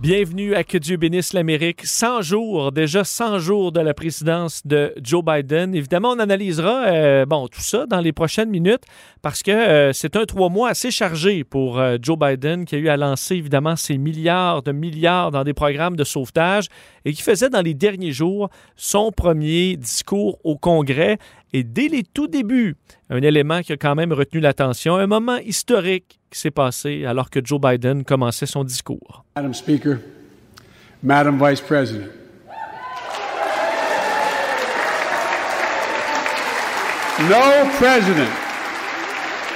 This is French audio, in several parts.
Bienvenue à Que Dieu bénisse l'Amérique. 100 jours, déjà 100 jours de la présidence de Joe Biden. Évidemment, on analysera euh, bon, tout ça dans les prochaines minutes parce que euh, c'est un trois mois assez chargé pour euh, Joe Biden qui a eu à lancer évidemment ses milliards de milliards dans des programmes de sauvetage et qui faisait dans les derniers jours son premier discours au Congrès. Et dès les tout débuts, un élément qui a quand même retenu l'attention, un moment historique qui s'est passé alors que Joe Biden commençait son discours. Madam Speaker, Madam Vice President. No president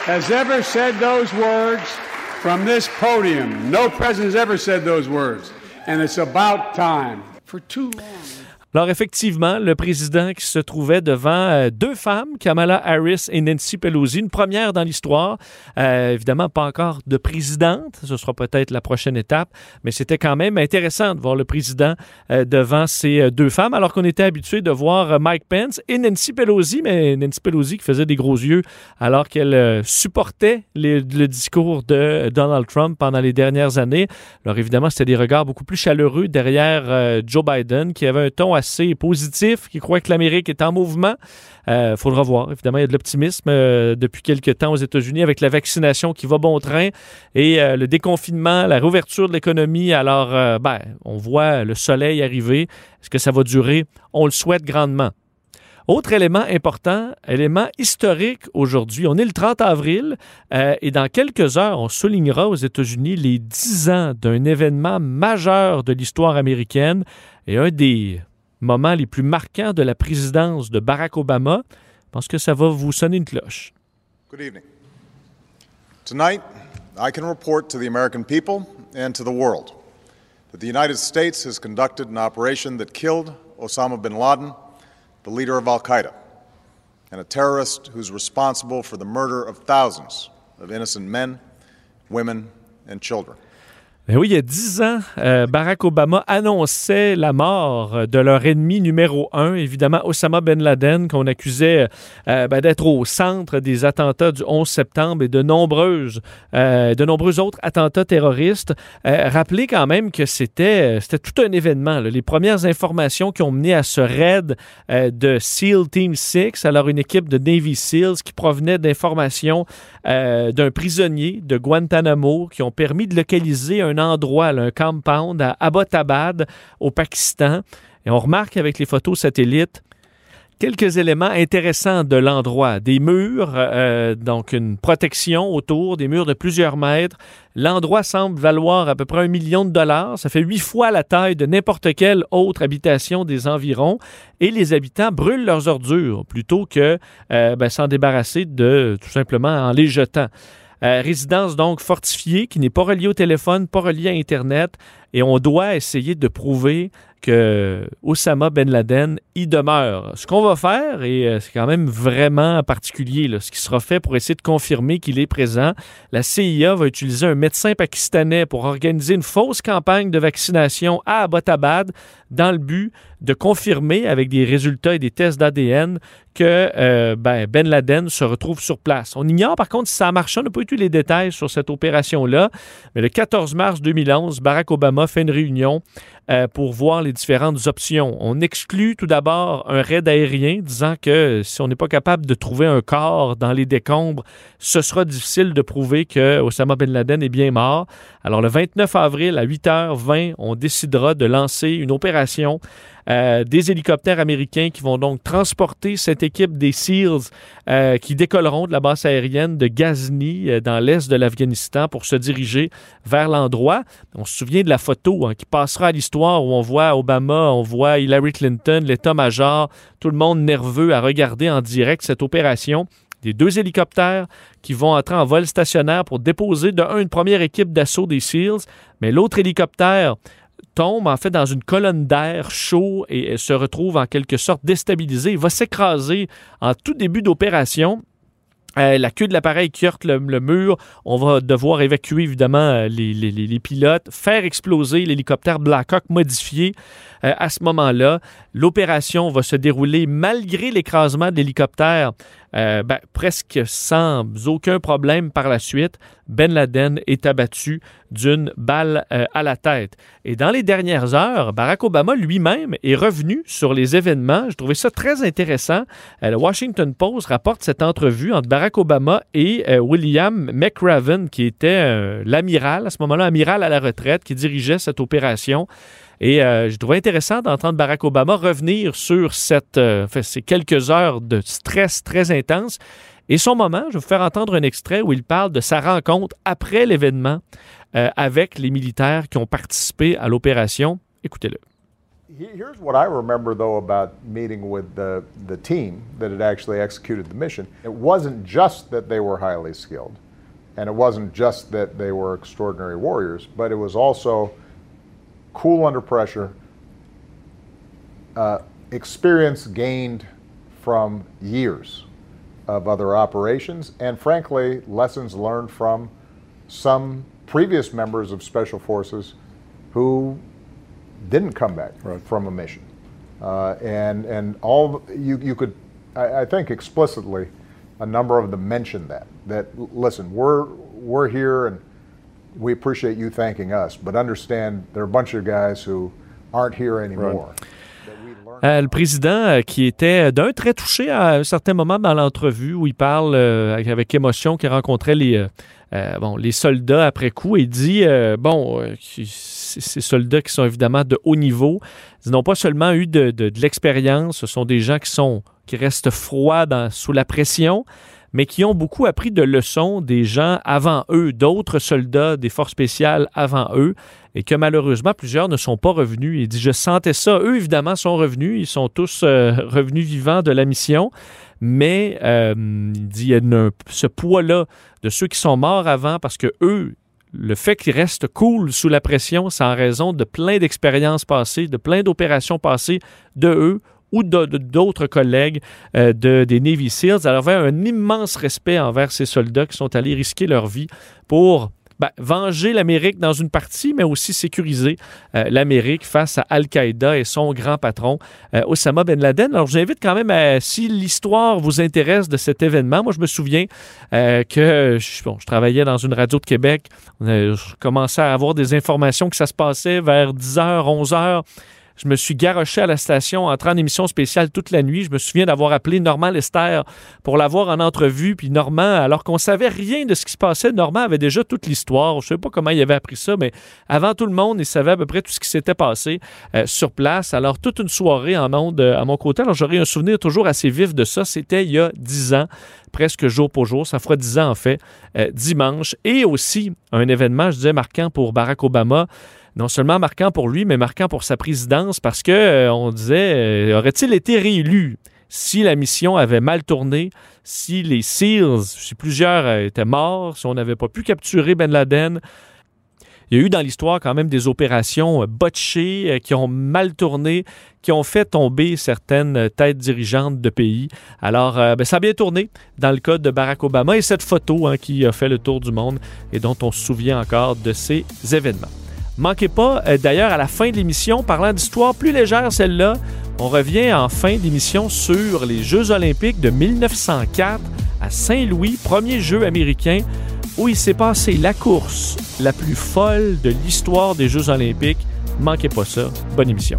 has ever said those words from this podium. No president has ever said those words. And it's about time. For too long. Alors effectivement, le président qui se trouvait devant euh, deux femmes, Kamala Harris et Nancy Pelosi, une première dans l'histoire. Euh, évidemment, pas encore de présidente, ce sera peut-être la prochaine étape, mais c'était quand même intéressant de voir le président euh, devant ces deux femmes, alors qu'on était habitué de voir Mike Pence et Nancy Pelosi, mais Nancy Pelosi qui faisait des gros yeux alors qu'elle supportait le discours de Donald Trump pendant les dernières années. Alors évidemment, c'était des regards beaucoup plus chaleureux derrière Joe Biden, qui avait un ton assez positif, qui croit que l'Amérique est en mouvement. Euh, faudra voir. Évidemment, il y a de l'optimisme euh, depuis quelques temps aux États-Unis avec la vaccination qui va bon train et euh, le déconfinement, la réouverture de l'économie. Alors, euh, ben, on voit le soleil arriver. Est-ce que ça va durer? On le souhaite grandement. Autre élément important, élément historique aujourd'hui. On est le 30 avril et dans quelques heures, on soulignera aux États-Unis les 10 ans d'un événement majeur de l'histoire américaine et un des moments les plus marquants de la présidence de Barack Obama. Je pense que ça va vous sonner une cloche. Good evening. Tonight, I can report to the American people and to the world that the United States has conducted an operation that killed Osama bin Laden, the leader of Al Qaeda, and a terrorist who's responsible for the murder of thousands of innocent men, women, and children. Ben oui, il y a dix ans, euh, Barack Obama annonçait la mort de leur ennemi numéro un, évidemment Osama Ben Laden, qu'on accusait euh, ben, d'être au centre des attentats du 11 septembre et de nombreuses, euh, de nombreux autres attentats terroristes. Rappelez quand même que c'était, c'était tout un événement. Les premières informations qui ont mené à ce raid de SEAL Team 6, alors une équipe de Navy SEALs qui provenait d'informations d'un prisonnier de Guantanamo qui ont permis de localiser un endroit, un compound à Abbottabad au Pakistan. Et on remarque avec les photos satellites quelques éléments intéressants de l'endroit. Des murs, euh, donc une protection autour, des murs de plusieurs mètres. L'endroit semble valoir à peu près un million de dollars. Ça fait huit fois la taille de n'importe quelle autre habitation des environs. Et les habitants brûlent leurs ordures plutôt que euh, ben, s'en débarrasser de tout simplement en les jetant. Euh, résidence donc fortifiée qui n'est pas reliée au téléphone, pas reliée à Internet. Et on doit essayer de prouver que Osama Ben Laden y demeure. Ce qu'on va faire, et euh, c'est quand même vraiment particulier, ce qui sera fait pour essayer de confirmer qu'il est présent, la CIA va utiliser un médecin pakistanais pour organiser une fausse campagne de vaccination à Abbottabad dans le but de confirmer avec des résultats et des tests d'ADN que euh, ben, Ben Laden se retrouve sur place. On ignore par contre si ça a marché. On n'a pas eu tous les détails sur cette opération-là. Mais le 14 mars 2011, Barack Obama fait une réunion euh, pour voir les différentes options. On exclut tout d'abord un raid aérien, disant que si on n'est pas capable de trouver un corps dans les décombres, ce sera difficile de prouver que Osama Ben Laden est bien mort. Alors le 29 avril à 8h20, on décidera de lancer une opération euh, des hélicoptères américains qui vont donc transporter cette équipe des SEALs euh, qui décolleront de la base aérienne de Ghazni euh, dans l'est de l'Afghanistan pour se diriger vers l'endroit. On se souvient de la photo hein, qui passera à l'histoire où on voit Obama, on voit Hillary Clinton, l'état-major, tout le monde nerveux à regarder en direct cette opération des deux hélicoptères qui vont entrer en vol stationnaire pour déposer de un une première équipe d'assaut des SEALs, mais l'autre hélicoptère tombe en fait dans une colonne d'air chaud et se retrouve en quelque sorte déstabilisé. Il va s'écraser en tout début d'opération. Euh, la queue de l'appareil qui heurte le, mur. On va devoir évacuer évidemment euh, les, pilotes, faire exploser l'hélicoptère Blackhawk modifié. Euh, à ce moment-là, l'opération va se dérouler malgré l'écrasement de l'hélicoptère euh, ben, presque sans aucun problème par la suite, Ben Laden est abattu d'une balle euh, à la tête. Et dans les dernières heures, Barack Obama lui-même est revenu sur les événements. Je trouvais ça très intéressant. Euh, le Washington Post rapporte cette entrevue entre Barack Obama et William McRaven, qui était l'amiral, à ce moment-là, amiral à la retraite, qui dirigeait cette opération. Et euh, je trouvais intéressant d'entendre Barack Obama revenir sur cette, euh, ces quelques heures de stress très intense. Et son moment, je vais vous faire entendre un extrait où il parle de sa rencontre après l'événement euh, avec les militaires qui ont participé à l'opération. Écoutez-le. Here's what I remember, though, about meeting with the, the team that had actually executed the mission. It wasn't just that they were highly skilled, and it wasn't just that they were extraordinary warriors, but it was also cool under pressure, uh, experience gained from years of other operations, and frankly, lessons learned from some previous members of Special Forces who didn't come back right. from a mission. Uh, and and all you, you could, I, I, think explicitly, a number of them mentioned that. That listen, we're we're here and we appreciate you thanking us, but understand there are a bunch of guys who aren't here anymore. Euh, le président euh, qui était d'un très touché à un certain moment dans l'entrevue où il parle euh, avec émotion qu'il rencontrait les, bon, les soldats après coup et dit bon, ces soldats qui sont évidemment de haut niveau, ils n'ont pas seulement eu de, de, de l'expérience, ce sont des gens qui sont qui restent froids dans, sous la pression, mais qui ont beaucoup appris de leçons des gens avant eux, d'autres soldats des forces spéciales avant eux, et que malheureusement plusieurs ne sont pas revenus. Il dit, je sentais ça. Eux, évidemment, sont revenus. Ils sont tous euh, revenus vivants de la mission. Mais euh, il dit, il y a ce poids-là de ceux qui sont morts avant parce que eux, le fait qu'ils restent cool sous la pression, c'est en raison de plein d'expériences passées, de plein d'opérations passées de eux ou d'autres collègues euh, de, des Navy SEALs. Alors, un immense respect envers ces soldats qui sont allés risquer leur vie pour ben, venger l'Amérique dans une partie, mais aussi sécuriser euh, l'Amérique face à Al-Qaïda et son grand patron, euh, Osama Ben Laden. Alors, j'invite quand même, à, si l'histoire vous intéresse de cet événement, moi, je me souviens que bon, je travaillais dans une radio de Québec. je commençais à avoir des informations que ça se passait vers 10h, 11h je me suis garoché à la station, entrant en émission spéciale toute la nuit. Je me souviens d'avoir appelé Normand Lester pour l'avoir en entrevue. Puis Normand, alors qu'on savait rien de ce qui se passait, Normand avait déjà toute l'histoire. Je ne sais pas comment il avait appris ça, mais avant tout le monde, il savait à peu près tout ce qui s'était passé euh, sur place. Alors, toute une soirée en onde euh, à mon côté. Alors, j'aurais un souvenir toujours assez vif de ça. C'était il y a dix ans presque jour pour jour. Ça fera dix ans, en fait, euh, dimanche. Et aussi, un événement, je disais, marquant pour Barack Obama non seulement marquant pour lui, mais marquant pour sa présidence parce que euh, on disait euh, aurait-il été réélu si la mission avait mal tourné, si les SEALs, si plusieurs euh, étaient morts, si on n'avait pas pu capturer Ben Laden? Il y a eu dans l'histoire quand même des opérations botchées qui ont mal tourné, qui ont fait tomber certaines têtes dirigeantes de pays. Alors, ben, ça a bien tourné dans le cas de Barack Obama et cette photo hein, qui a fait le tour du monde et dont on se souvient encore de ces événements. Manquez pas, euh, d'ailleurs, à la fin de l'émission, parlant d'histoire plus légère, celle-là, on revient en fin d'émission sur les Jeux olympiques de 1904 à Saint-Louis, premier jeu américain, où il s'est passé la course la plus folle de l'histoire des Jeux olympiques. Manquez pas ça. Bonne émission.